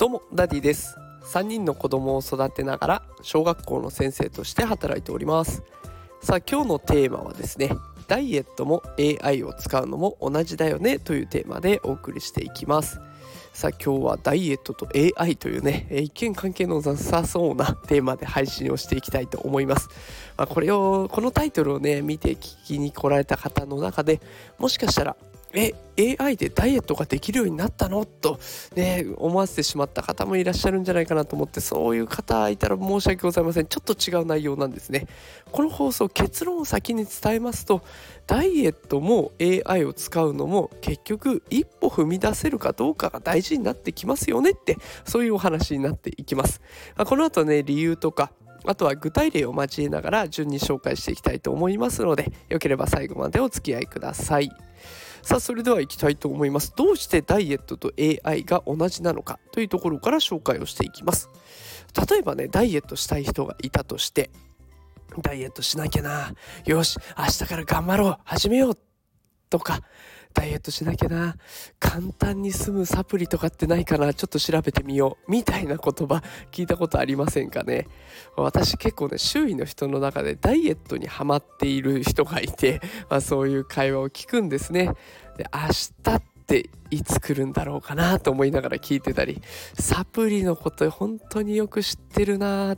どうもダディです。3人の子供を育てながら小学校の先生として働いております。さあ今日のテーマはですねダイエットも AI を使うのも同じだよねというテーマでお送りしていきます。さあ今日はダイエットと AI というね一見関係のなさそうなテーマで配信をしていきたいと思います、まあ、これをこのタイトルをね見て聞きに来られた方の中でもしかしたらえ AI でダイエットができるようになったの？と、ね、思わせてしまった方もいらっしゃるんじゃないかなと思ってそういう方いたら申し訳ございません。ちょっと違う内容なんですね。この放送結論を先に伝えますとダイエットも AI を使うのも結局一歩踏み出せるかどうかが大事になってきますよねってそういうお話になっていきます。この後ね理由とかあとは具体例を交えながら順に紹介していきたいと思いますのでよければ最後までお付き合いください。さあそれでは行きたいと思います。どうしてダイエットと AI が同じなのかというところから紹介をしていきます。例えばねダイエットしたい人がいたとしてダイエットしなきゃな。よし明日から頑張ろう。始めよう。とかダイエットしなきゃな。簡単に済むサプリとかってないかな。ちょっと調べてみよう。みたいな言葉。聞いたことありませんかね。私結構ね周囲の人の中でダイエットにハマっている人がいて、まあ、そういう会話を聞くんですね。で明日っていつ来るんだろうかなと思いながら聞いてたりサプリのこと本当によく知ってるな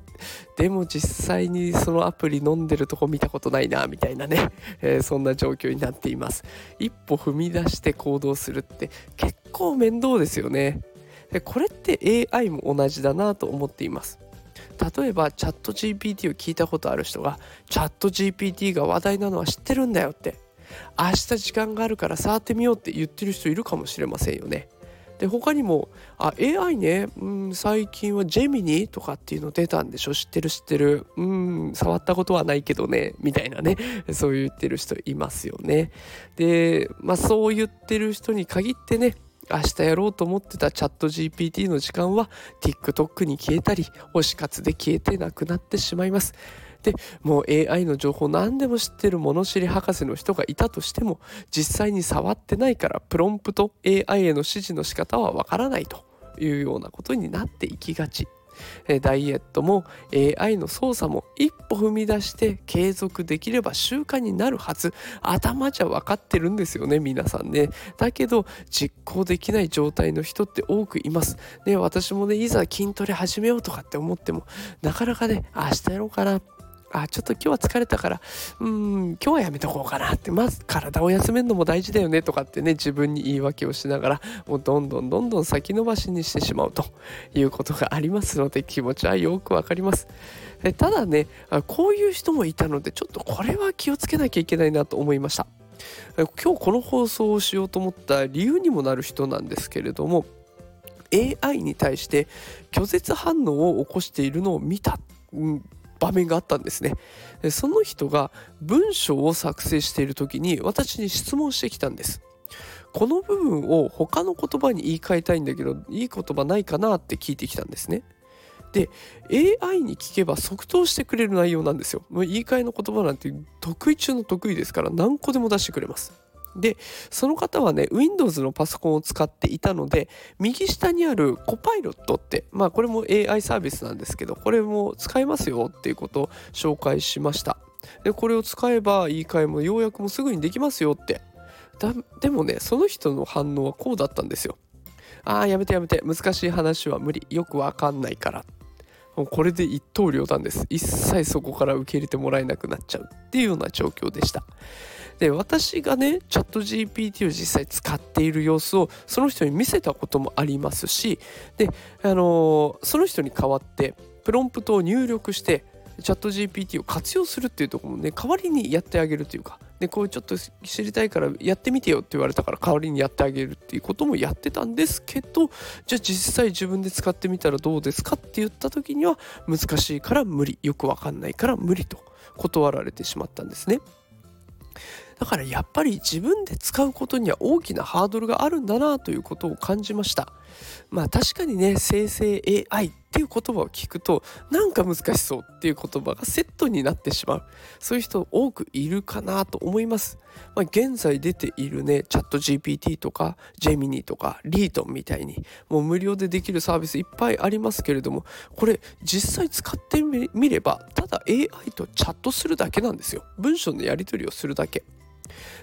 でも実際にそのアプリ飲んでるとこ見たことないなみたいなね、えー、そんな状況になっています。一歩踏み出して行動するって結構面倒ですよね。でこれって AI も同じだなと思っています。例えばチャット GPT を聞いたことある人がチャット GPT が話題なのは知ってるんだよって。明日時間があるから触ってみようって言ってる人いるかもしれませんよね。で他にもあ AI ね、うん、最近はジェミニとかっていうの出たんでしょ？知ってる知ってる。うん触ったことはないけどねみたいなね。そう言ってる人いますよね。でまあそう言ってる人に限ってね明日やろうと思ってたチャット GPT の時間は TikTok に消えたり推し活で消えてなくなってしまいます。でもう AI の情報何でも知ってる物知り博士の人がいたとしても実際に触ってないからプロンプト AI への指示の仕方はわからないと。いうようなことになっていきがち。ダイエットも AI の操作も一歩踏み出して継続できれば習慣になるはず。頭じゃ分かってるんですよね皆さんね。だけど実行できない状態の人って多くいます。ね私もねいざ筋トレ始めようとかって思ってもなかなかね明日やろうかな。あちょっと今日は疲れたからうん今日はやめとこうかなって。まず体を休めるのも大事だよねとかってね自分に言い訳をしながらもうどんどんどんどん先延ばしにしてしまうということがありますので気持ちはよくわかります。ただねこういう人もいたのでちょっとこれは気をつけなきゃいけないなと思いました。今日この放送をしようと思った理由にもなる人なんですけれども AI に対して拒絶反応を起こしているのを見た、うん場面があったんですね。でその人が文章を作成している時に私に質問してきたんです。この部分を他の言葉に言い換えたいんだけどいい言葉ないかなって聞いてきたんですね。で AI に聞けば即答してくれる内容なんですよ。もう言い換えの言葉なんて得意中の得意ですから何個でも出してくれます。でその方はね Windows のパソコンを使っていたので右下にあるコパイロットってまあこれも AI サービスなんですけどこれも使えますよっていうことを紹介しました。でこれを使えば言い換えも要約もすぐにできますよって。だでもねその人の反応はこうだったんですよ。ああやめてやめて難しい話は無理よくわかんないから。もうこれで一刀両断です。一切そこから受け入れてもらえなくなっちゃうっていうような状況でした。で私がねチャット GPT を実際使っている様子をその人に見せたこともありますしであのその人に代わってプロンプトを入力してチャット GPT を活用するっていうところもね代わりにやってあげるというかでこうちょっと知りたいからやってみてよって言われたから代わりにやってあげるっていうこともやってたんですけどじゃあ実際自分で使ってみたらどうですかって言った時には難しいから無理よくわかんないから無理と断られてしまったんですね。だからやっぱり自分で使うことには大きなハードルがあるんだなということを感じました。まあ確かにね生成 AI っていう言葉を聞くとなんか難しそうっていう言葉がセットになってしまう。そういう人多くいるかなと思います、まあ、現在出ているねチャット GPT とかジェミニとかリートンみたいにもう無料でできるサービスいっぱいありますけれどもこれ実際使ってみればただ AI とチャットするだけなんですよ。文章のやり取りをするだけ。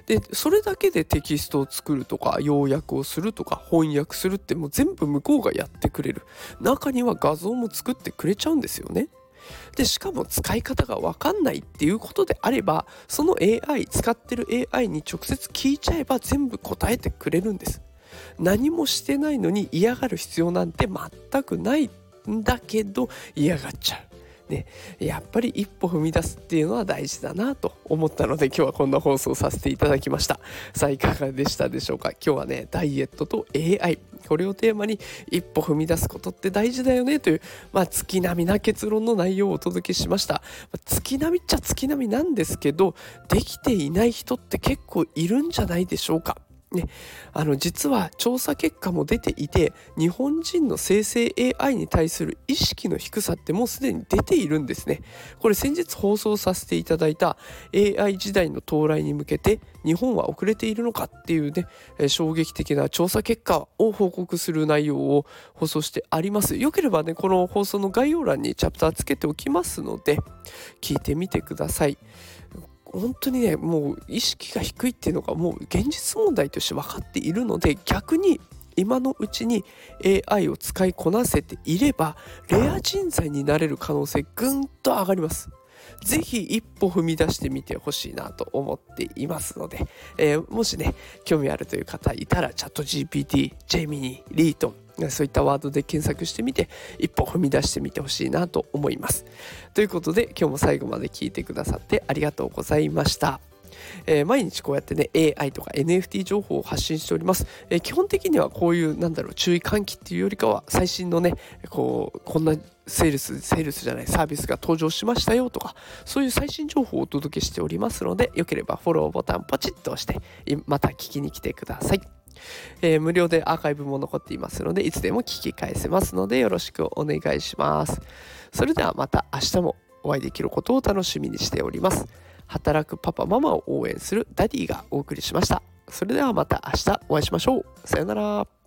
でそれだけでテキストを作るとか要約をするとか翻訳するってもう全部向こうがやってくれる。中には画像も作ってくれちゃうんですよね。でしかも使い方が分かんないっていうことであればその AI 使ってる AI に直接聞いちゃえば全部答えてくれるんです。何もしてないのに嫌がる必要なんて全くないんだけど嫌がっちゃう。ね、やっぱり一歩踏み出すっていうのは大事だなと思ったので今日はこんな放送させていただきました。さあいかがでしたでしょうか？今日はねダイエットと AI これをテーマに一歩踏み出すことって大事だよねという、まあ、月並みな結論の内容をお届けしました、ま、月並みっちゃ月並みなんですけどできていない人って結構いるんじゃないでしょうか？ね、あの実は調査結果も出ていて日本人の生成 AI に対する意識の低さってもうすでに出ているんですね。これ先日放送させていただいた AI 時代の到来に向けて日本は遅れているのかっていうね衝撃的な調査結果を報告する内容を放送してあります。よければねこの放送の概要欄にチャプターつけておきますので聞いてみてください。本当にねもう意識が低いっていうのがもう現実問題として分かっているので逆に今のうちに AI を使いこなせていればレア人材になれる可能性ぐんと上がります。ぜひ一歩踏み出してみてほしいなと思っていますので、えー、もしね興味あるという方いたらチャット GPT、ジェミニー、リートンそういったワードで検索してみて一歩踏み出してみてほしいなと思います。ということで今日も最後まで聞いてくださってありがとうございました。えー、毎日こうやってね AI とか NFT 情報を発信しております、えー、基本的にはこういうなんだろう注意喚起っていうよりかは最新のねこうこんなセールスセールスじゃないサービスが登場しましたよとかそういう最新情報をお届けしておりますのでよければフォローボタンポチッと押してまた聞きに来てくださいえー、無料でアーカイブも残っていますのでいつでも聞き返せますのでよろしくお願いします。それではまた明日もお会いできることを楽しみにしております。働くパパママを応援するダディがお送りしました。それではまた明日お会いしましょう。さよなら。